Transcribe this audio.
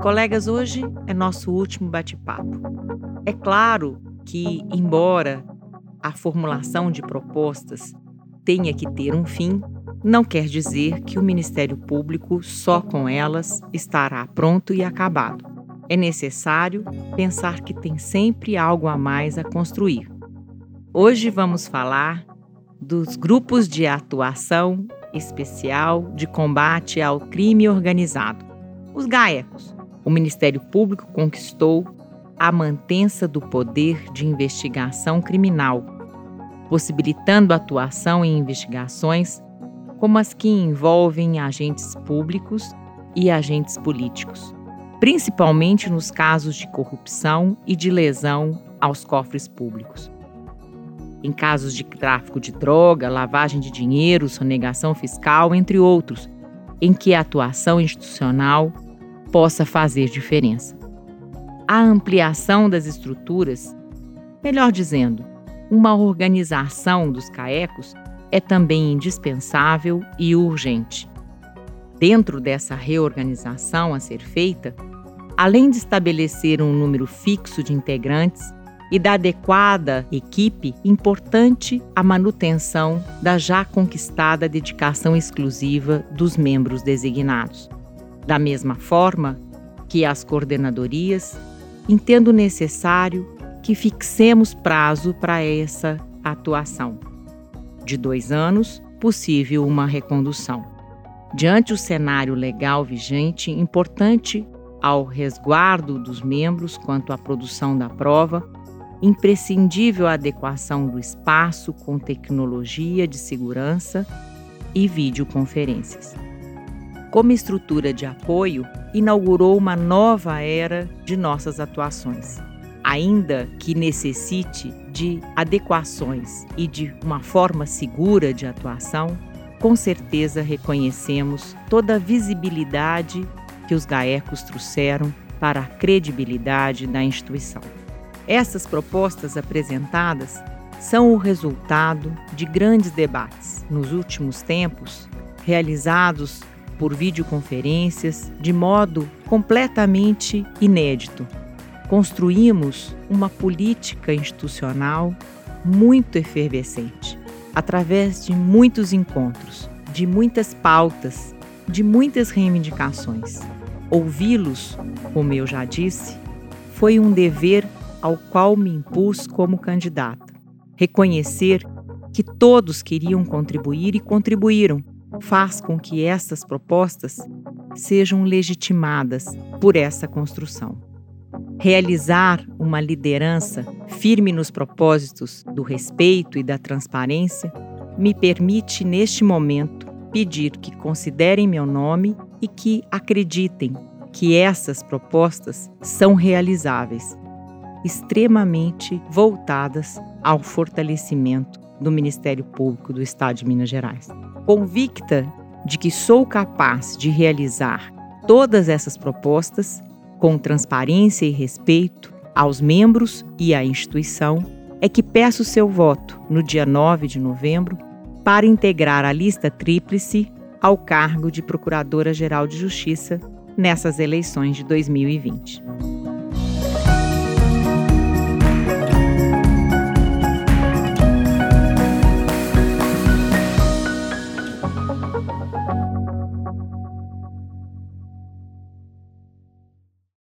Colegas, hoje é nosso último bate-papo. É claro que, embora a formulação de propostas tenha que ter um fim, não quer dizer que o Ministério Público, só com elas, estará pronto e acabado. É necessário pensar que tem sempre algo a mais a construir. Hoje vamos falar dos grupos de atuação especial de combate ao crime organizado, os GAECOS. O Ministério Público conquistou a mantença do poder de investigação criminal, possibilitando atuação em investigações como as que envolvem agentes públicos e agentes políticos, principalmente nos casos de corrupção e de lesão aos cofres públicos. Em casos de tráfico de droga, lavagem de dinheiro, sonegação fiscal, entre outros, em que a atuação institucional possa fazer diferença. A ampliação das estruturas, melhor dizendo, uma organização dos CAECOS é também indispensável e urgente. Dentro dessa reorganização a ser feita, além de estabelecer um número fixo de integrantes e da adequada equipe, importante a manutenção da já conquistada dedicação exclusiva dos membros designados. Da mesma forma que as coordenadorias, entendo necessário que fixemos prazo para essa atuação de dois anos, possível uma recondução. Diante o cenário legal vigente, importante ao resguardo dos membros quanto à produção da prova, imprescindível a adequação do espaço com tecnologia de segurança e videoconferências. Como estrutura de apoio, inaugurou uma nova era de nossas atuações ainda que necessite de adequações e de uma forma segura de atuação, com certeza reconhecemos toda a visibilidade que os GAECOS trouxeram para a credibilidade da instituição. Essas propostas apresentadas são o resultado de grandes debates nos últimos tempos, realizados por videoconferências de modo completamente inédito construímos uma política institucional muito efervescente, através de muitos encontros, de muitas pautas, de muitas reivindicações. Ouvi-los, como eu já disse, foi um dever ao qual me impus como candidata. Reconhecer que todos queriam contribuir e contribuíram faz com que essas propostas sejam legitimadas por essa construção. Realizar uma liderança firme nos propósitos do respeito e da transparência me permite, neste momento, pedir que considerem meu nome e que acreditem que essas propostas são realizáveis, extremamente voltadas ao fortalecimento do Ministério Público do Estado de Minas Gerais. Convicta de que sou capaz de realizar todas essas propostas, com transparência e respeito aos membros e à instituição, é que peço seu voto no dia 9 de novembro para integrar a lista tríplice ao cargo de Procuradora-Geral de Justiça nessas eleições de 2020.